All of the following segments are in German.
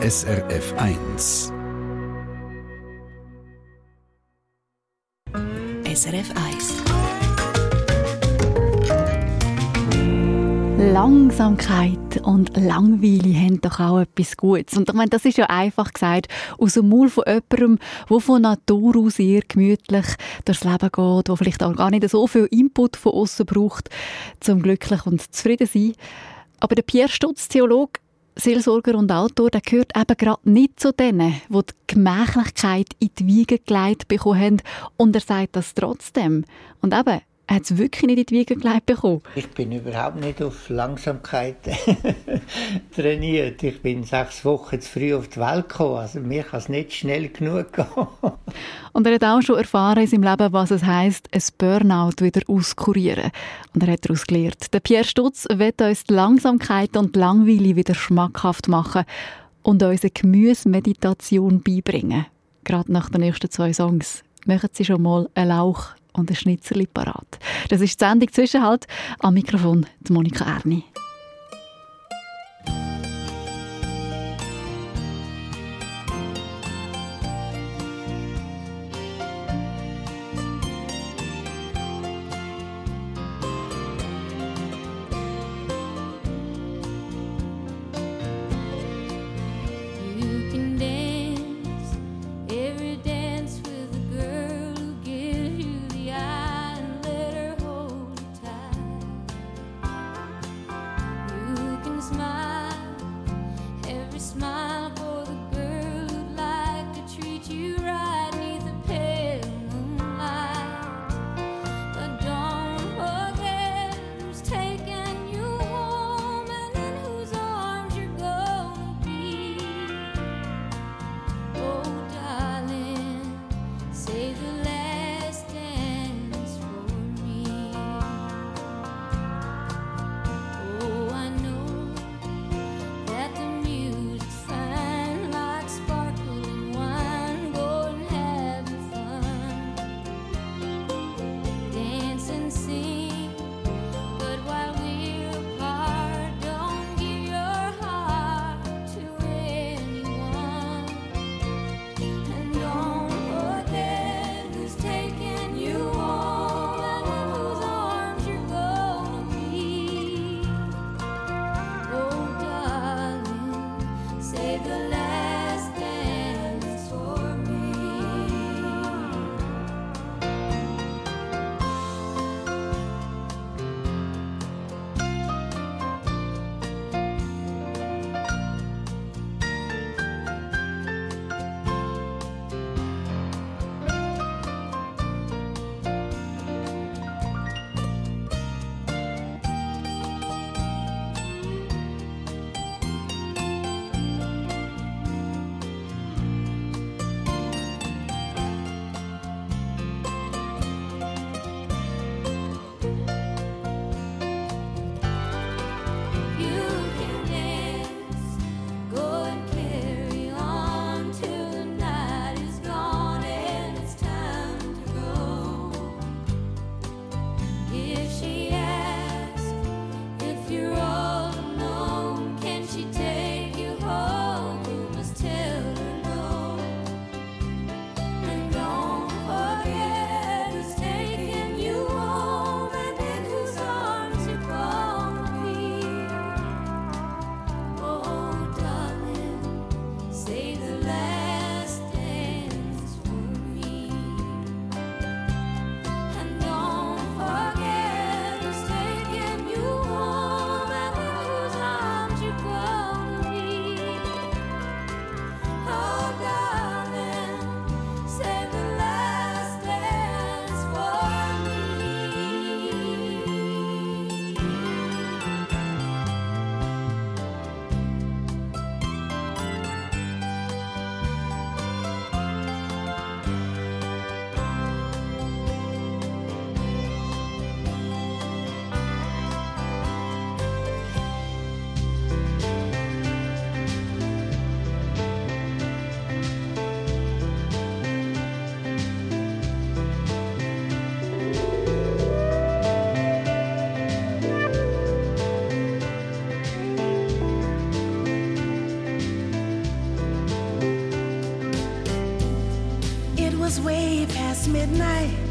SRF 1. SRF 1. Langsamkeit und Langweile haben doch auch etwas Gutes. Und ich meine, das ist ja einfach gesagt aus dem Maul von jemandem, der von Natur aus sehr gemütlich durchs Leben geht, der vielleicht auch gar nicht so viel Input von außen braucht, zum glücklich und zufrieden zu sein. Aber der Pierre Stutz, Theologe, Seelsorger und Autor, der gehört eben gerade nicht zu denen, die die Gemächlichkeit in die Wiege gelegt bekommen haben. Und er sagt das trotzdem. Und eben, hat es wirklich nicht in die Wiege gelegt bekommen. Ich bin überhaupt nicht auf Langsamkeit trainiert. Ich bin sechs Wochen zu früh auf die Welt gekommen. Also mir kann es nicht schnell genug gehen. Und er hat auch schon erfahren in seinem Leben, was es heisst, ein Burnout wieder auskurieren. Und er hat daraus gelernt. Der Pierre Stutz wird uns die Langsamkeit und die Langweile wieder schmackhaft machen und uns eine Gemüsemeditation beibringen. Gerade nach den nächsten zwei Songs. Machen Sie schon mal einen Lauch und ein Schnitzel parat. Das ist die Sendung Zwischenhalt. Am Mikrofon die Monika Erni. at night.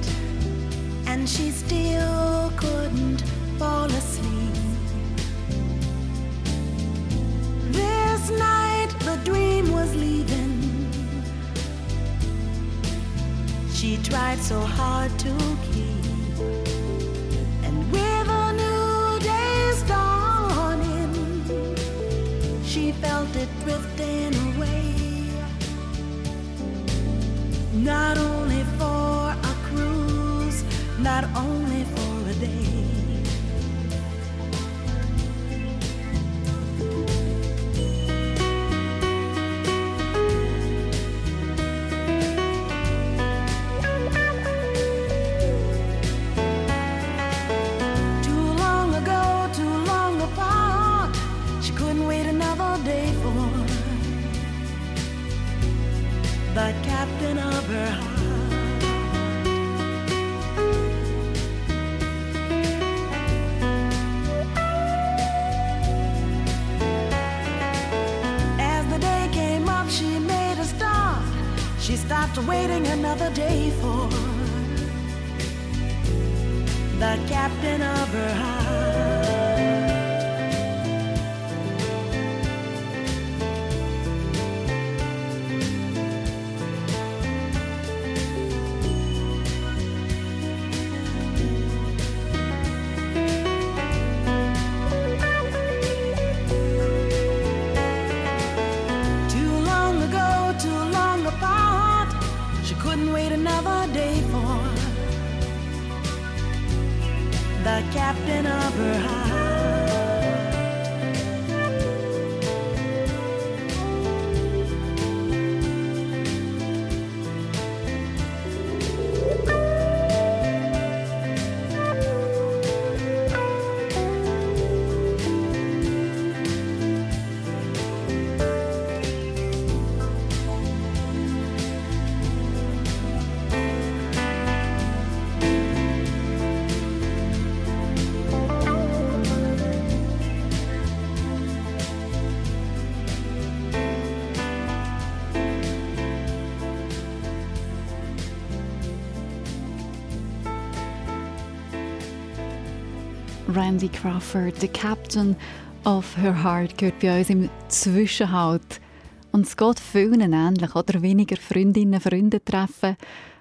Not only for Randy Crawford, the Captain of Her Heart, gehört bei uns im Zwischenhalt. Und es geht vielen ähnlich, oder weniger Freundinnen, Freunde treffen.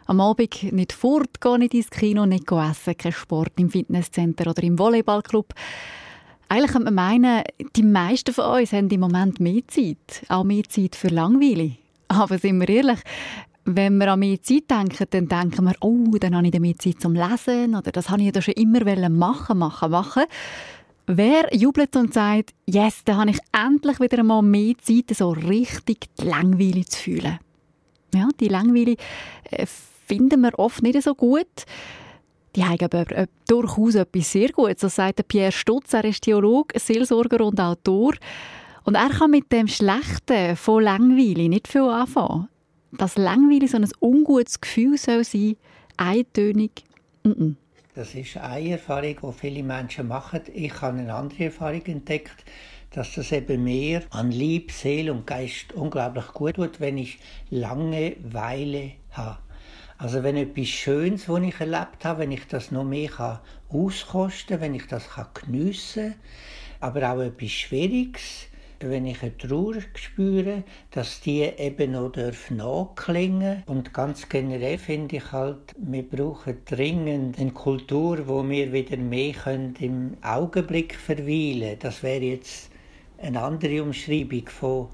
Am Abend nicht fortgehen, nicht ins Kino, nicht essen, kein Sport im Fitnesscenter oder im Volleyballclub. Eigentlich könnte man meinen, die meisten von uns haben im Moment mehr Zeit. Auch mehr Zeit für Langweile. Aber sind wir ehrlich, wenn wir an mehr Zeit denken, dann denken wir, oh, dann habe ich mehr Zeit zum Lesen oder das habe ich ja schon immer machen, machen, machen. Wer jubelt und sagt, yes, dann habe ich endlich wieder einmal mehr Zeit, so richtig die Langweile zu fühlen. Ja, die Langweile äh, finden wir oft nicht so gut. Die haben aber äh, durchaus etwas sehr Gutes. So sagt Pierre Stutz, er ist Theologe, Seelsorger und Autor. Und er kann mit dem Schlechten von Langweile nicht viel anfangen. Dass Langweile so ein ungutes Gefühl soll sein, eintönig, mm -mm. Das ist eine Erfahrung, die viele Menschen machen. Ich habe eine andere Erfahrung entdeckt, dass das eben mehr an Lieb, Seele und Geist unglaublich gut tut, wenn ich Langeweile habe. Also wenn etwas Schönes, was ich erlebt habe, wenn ich das noch mehr kann auskosten wenn ich das kann geniessen aber auch etwas Schwieriges, wenn ich eine Trauer spüre, dass die eben noch nachklingen Und ganz generell finde ich halt, wir brauchen dringend eine Kultur, wo wir wieder mehr können im Augenblick verweilen Das wäre jetzt eine andere Umschreibung von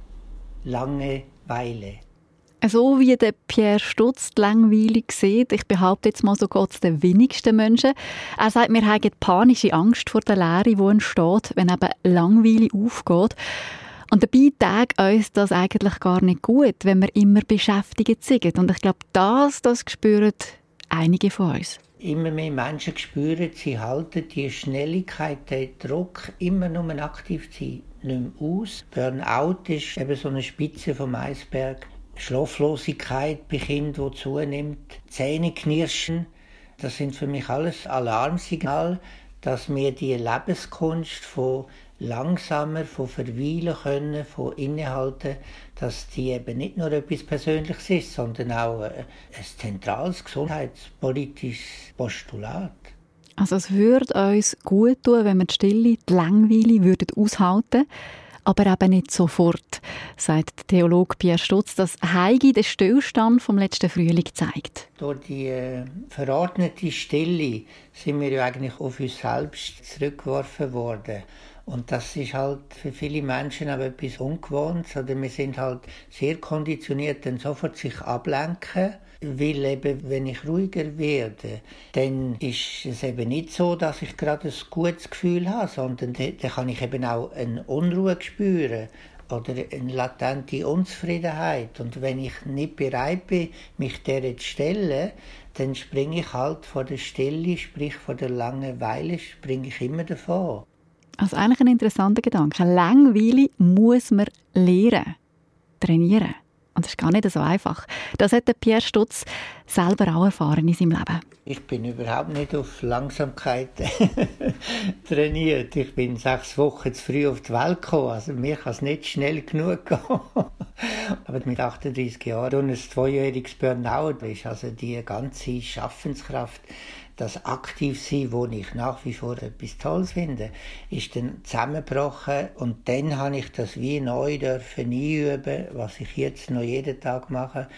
Langeweile. So wie der Pierre Stutz die Langweile sieht, ich behaupte jetzt mal, so geht den wenigsten Menschen. Er sagt, wir haben panische Angst vor der Leere, die entsteht, wenn eben Langweile aufgeht. Und dabei tagt uns das eigentlich gar nicht gut, wenn wir immer beschäftigt sind. Und ich glaube, das, das spüren einige von uns. Immer mehr Menschen spüren, sie halten die Schnelligkeit, den Druck, immer nur aktiv zu sein, nicht mehr aus. Burnout ist eben so eine Spitze vom Eisberg. Schlaflosigkeit bei Kindern, die zunimmt, Zähneknirschen, das sind für mich alles Alarmsignale, dass wir die Lebenskunst von langsamer von verweilen können, von innehalten, dass die eben nicht nur etwas Persönliches ist, sondern auch äh, ein zentrales gesundheitspolitisches Postulat. Also es würde uns gut tun, wenn wir die Stille, die Langweile würden aushalten aber eben nicht sofort, sagt der Theologe Pierre Stutz, dass Heigi den Stillstand vom letzten Frühling zeigt. Durch die äh, verordnete Stille sind wir ja eigentlich auf uns selbst zurückgeworfen worden. Und das ist halt für viele Menschen auch etwas Ungewohntes. Oder wir sind halt sehr konditioniert, dann sofort sich ablenken weil eben, wenn ich ruhiger werde, dann ist es eben nicht so, dass ich gerade ein gutes Gefühl habe, sondern dann kann ich eben auch eine Unruhe spüren oder eine latente Unzufriedenheit. Und wenn ich nicht bereit bin, mich der zu stellen, dann springe ich halt vor der Stille, sprich vor der Langeweile, springe ich immer davon. Also eigentlich ein interessanter Gedanke. Langweile muss man lernen, trainieren. Und das ist gar nicht so einfach. Das hat Pierre Stutz selber auch erfahren in seinem Leben. Ich bin überhaupt nicht auf Langsamkeit trainiert. Ich bin sechs Wochen zu früh auf die Welt gekommen. Also mir kann es nicht schnell genug gehen. Aber mit 38 Jahren und ein zweijähriges Burnout ist also die ganze Schaffenskraft das Aktivsein, wo ich nach wie vor etwas Tolles finde, ist dann zusammengebrochen und dann habe ich das wie neu dürfen einüben, was ich jetzt noch jeden Tag mache.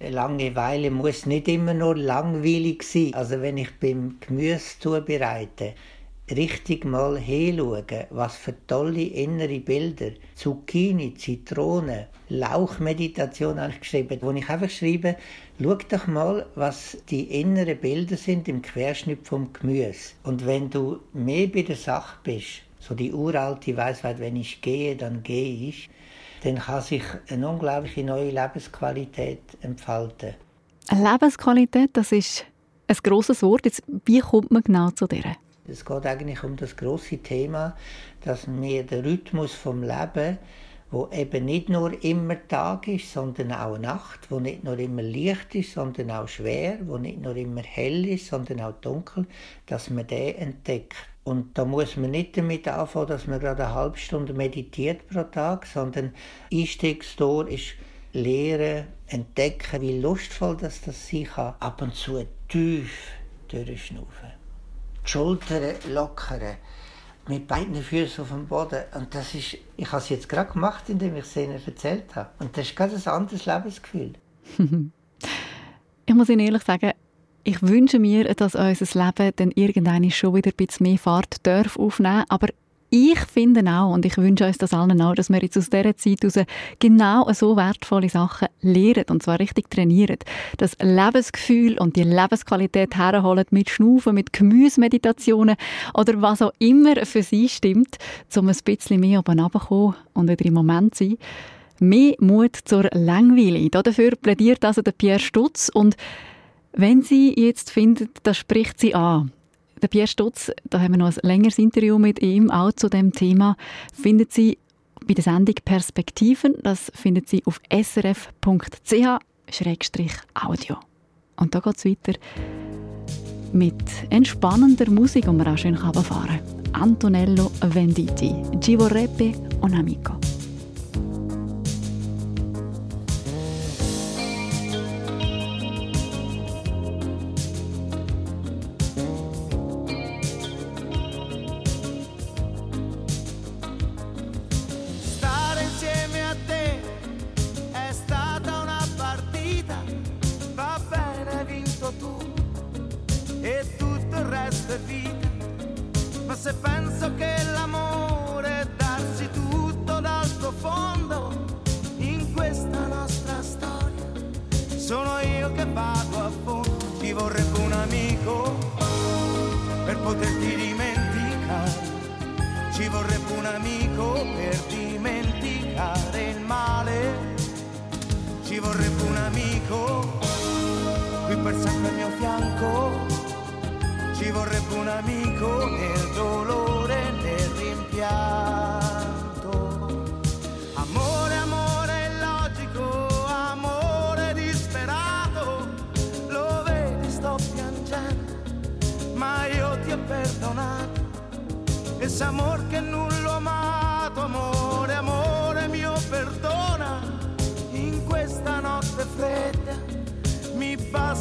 Langeweile muss nicht immer nur langweilig sein. Also wenn ich beim Gemüse zubereite, richtig mal hinschauen, was für tolle innere Bilder, Zucchini, Zitrone, Lauchmeditation habe ich geschrieben, wo ich einfach schreibe, schau doch mal, was die inneren Bilder sind im Querschnitt vom Gemüse. Und wenn du mehr bei der Sache bist, so die uralte Weisheit, wenn ich gehe, dann gehe ich, dann kann sich eine unglaubliche neue Lebensqualität entfalten. Eine Lebensqualität, das ist ein grosses Wort. Jetzt, wie kommt man genau zu der? Es geht eigentlich um das große Thema, dass wir den Rhythmus vom Leben, wo eben nicht nur immer Tag ist, sondern auch Nacht, wo nicht nur immer Licht ist, sondern auch schwer, wo nicht nur immer hell ist, sondern auch dunkel, dass man den entdeckt. Und da muss man nicht damit anfangen, dass man gerade eine halbe Stunde meditiert pro Tag, sondern Einstiegstor ist Lehren, entdecken, wie lustvoll das, das sein kann. Ab und zu tief durchschnaufen die Schultern lockern, mit beiden Füßen auf dem Boden. Und das ist, ich habe es jetzt gerade gemacht, indem ich es ihnen erzählt habe. Und das ist ganz ein anderes Lebensgefühl. ich muss Ihnen ehrlich sagen, ich wünsche mir, dass unser Leben dann irgendwann schon wieder ein bisschen mehr Fahrt darf aufnehmen Aber ich finde auch, und ich wünsche uns das allen auch, dass wir jetzt aus dieser Zeit heraus genau so wertvolle Sachen lernen, und zwar richtig trainieren. Das Lebensgefühl und die Lebensqualität herholen mit Schnaufen, mit Gemüsemeditationen oder was auch immer für sie stimmt, um ein bisschen mehr oben runterzukommen und wieder im Moment zu sein. Mehr Mut zur Langweile. Dafür plädiert also der Pierre Stutz und wenn Sie jetzt finden, das spricht Sie an, der Pierre Stutz, da haben wir noch ein längeres Interview mit ihm, auch zu dem Thema, findet Sie bei der Sendung Perspektiven. Das findet Sie auf srf.ch-audio. Und da geht es weiter mit entspannender Musik, die man auch schön fahren kann. Antonello Venditti, Ci vorrebbe un amico.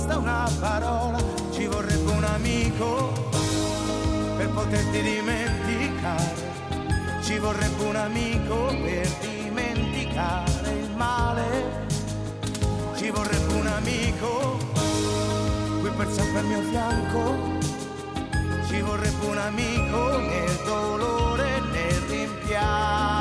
Basta una parola, ci vorrebbe un amico per poterti dimenticare. Ci vorrebbe un amico per dimenticare il male. Ci vorrebbe un amico qui per sempre al mio fianco. Ci vorrebbe un amico nel dolore e nel rimpianto.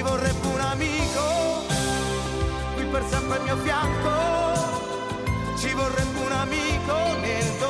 Ci vorrebbe un amico qui per sempre al mio fianco. Ci vorrebbe un amico nel dolore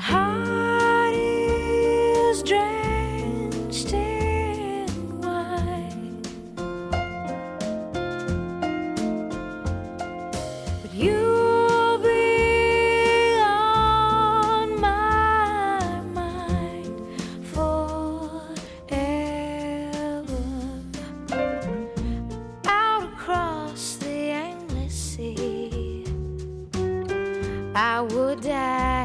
my heart is drenched in wine. But you'll be on my mind forever. Out across the endless sea, I would die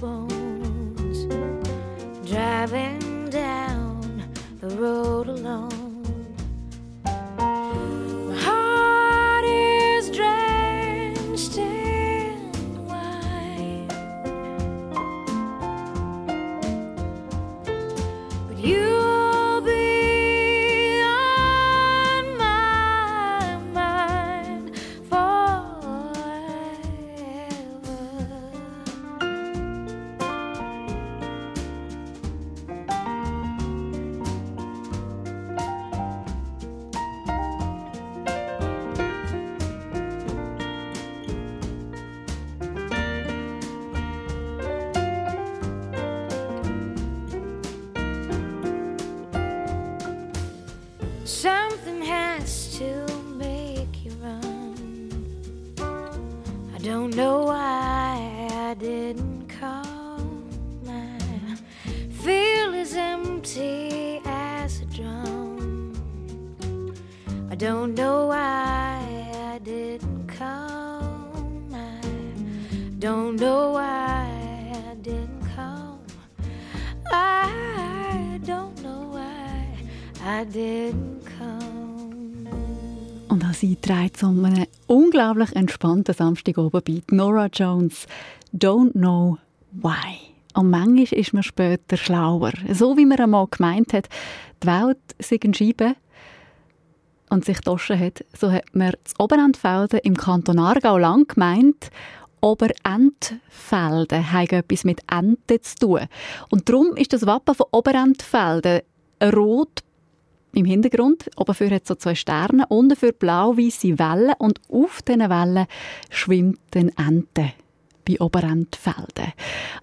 bone. Know entspannten Samstagabend Nora Jones, Don't Know Why. Und manchmal ist man später schlauer. So wie man einmal gemeint hat, die Welt sei eine Scheibe und sich getauscht hat, so hat man das Oberentfelden im Kanton Aargau lang gemeint, Oberentfelden hat etwas mit Enten zu tun. Und darum ist das Wappen von Oberentfelden rot im Hintergrund. Oben für hat so zwei Sterne, unten für blau-weiße Wellen und auf diesen Wellen schwimmt eine Ente bei Oberentfelden.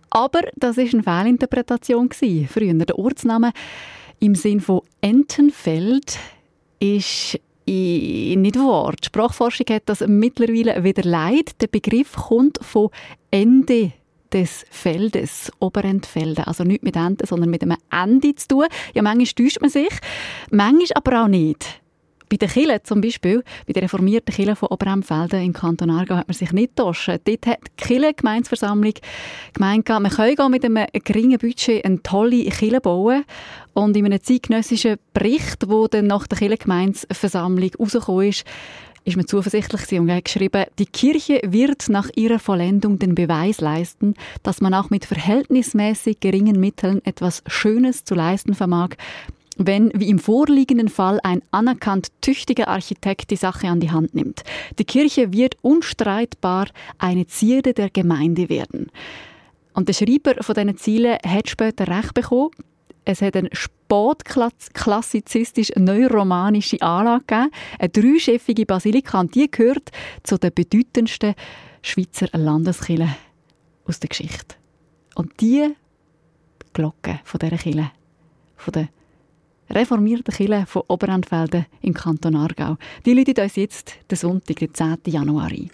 Aber das ist eine Fehlinterpretation gewesen. Früher der Ortsname im Sinn von Entenfeld ist nicht wahr. Die Sprachforschung hat das mittlerweile wieder leid. Der Begriff kommt von Ende des Feldes, Oberentfelden. Also nicht mit Enden, sondern mit einem Ende zu tun. Ja, manchmal täuscht man sich, manchmal aber auch nicht. Bei den Kirchen zum Beispiel, bei der reformierten Kirche von Oberemfelden im Kanton Aargau hat man sich nicht getauscht. Dort hat die Kirche, Gemeinsversammlung gemeint, man könne mit einem geringen Budget eine tolle Kirche bauen. Und in einem zeitgenössischen Bericht, der dann nach der Kirchengemeinsversammlung rausgekommen ist, ist man zuversichtlich und hat geschrieben, die Kirche wird nach ihrer Vollendung den Beweis leisten, dass man auch mit verhältnismäßig geringen Mitteln etwas Schönes zu leisten vermag, wenn, wie im vorliegenden Fall, ein anerkannt tüchtiger Architekt die Sache an die Hand nimmt. Die Kirche wird unstreitbar eine Zierde der Gemeinde werden. Und der Schreiber von diesen Zielen hat später recht bekommen. Es hat eine spätklassizistisch neuromanische Anlage gegeben, eine dreischiffige Basilika, und die gehört zu den bedeutendsten Schweizer Landeskirchen aus der Geschichte. Und die Glocke von dieser Kirche, von der reformierten Kirche von Oberentfelden im Kanton Aargau, die läutet uns jetzt den Sonntag, den 10. Januar ein.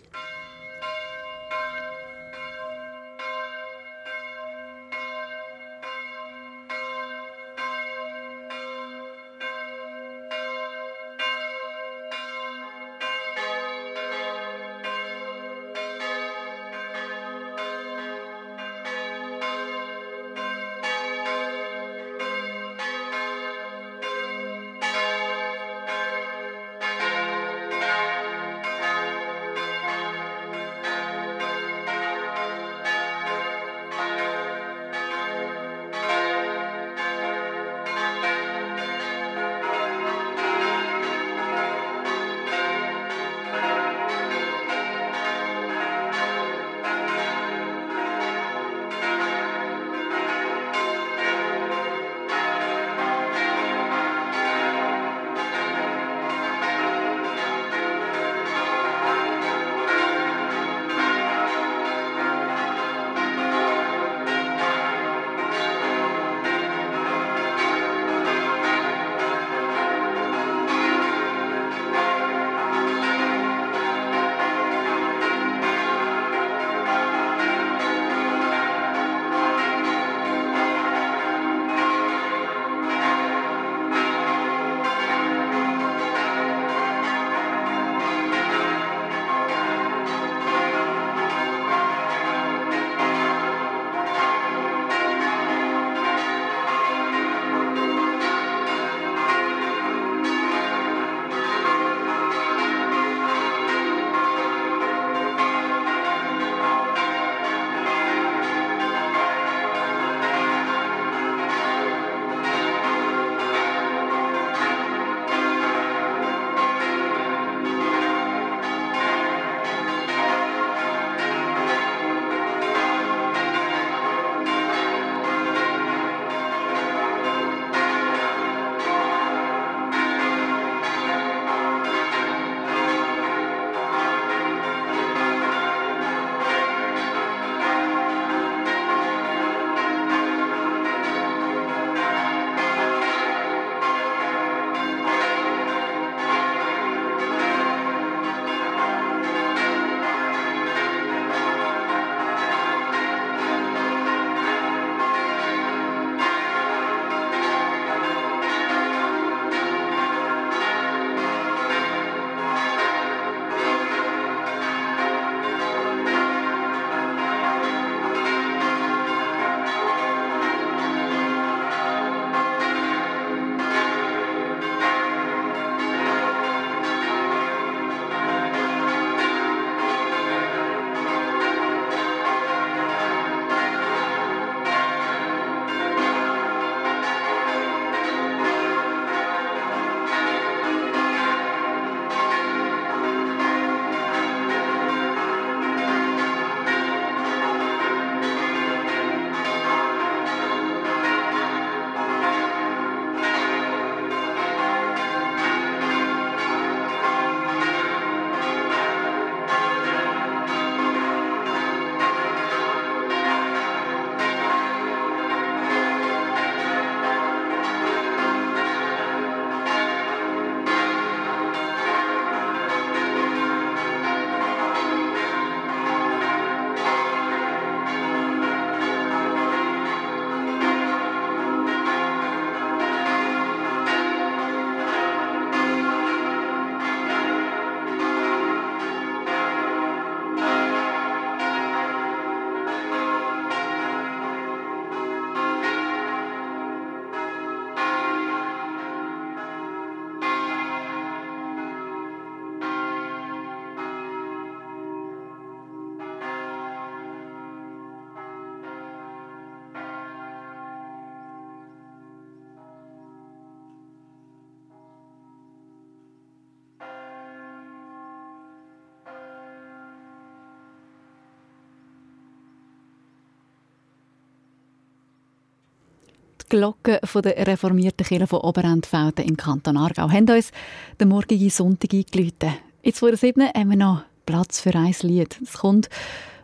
Glocken der reformierten Kirche von Oberentfelden im Kanton Aargau haben uns den morgigen Sonntag eingeläutet. Jetzt vor der sieben haben wir noch Platz für ein Lied. Es kommt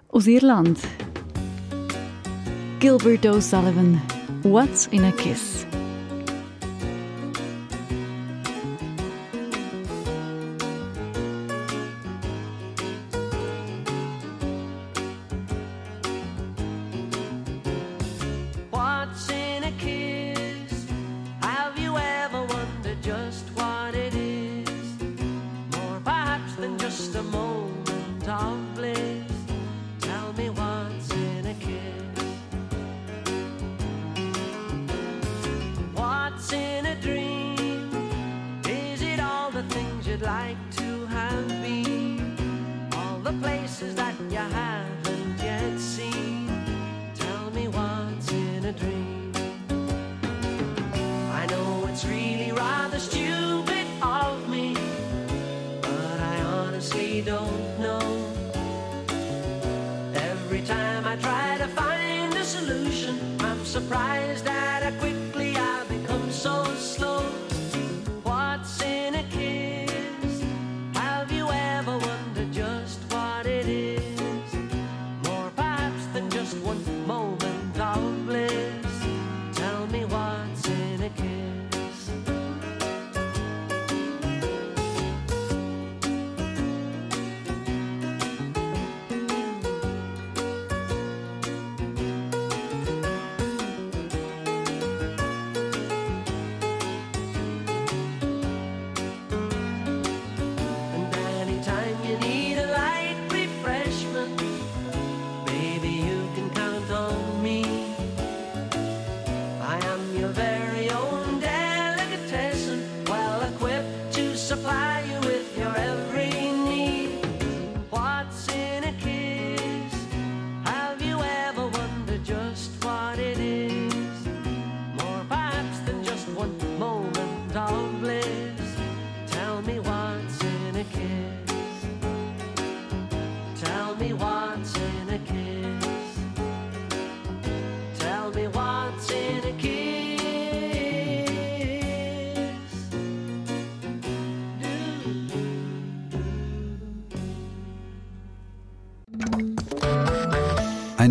aus Irland. Gilbert O'Sullivan, What's in a Kiss? rather stupid of me, but I honestly don't know. Every time I try to find a solution, I'm surprised I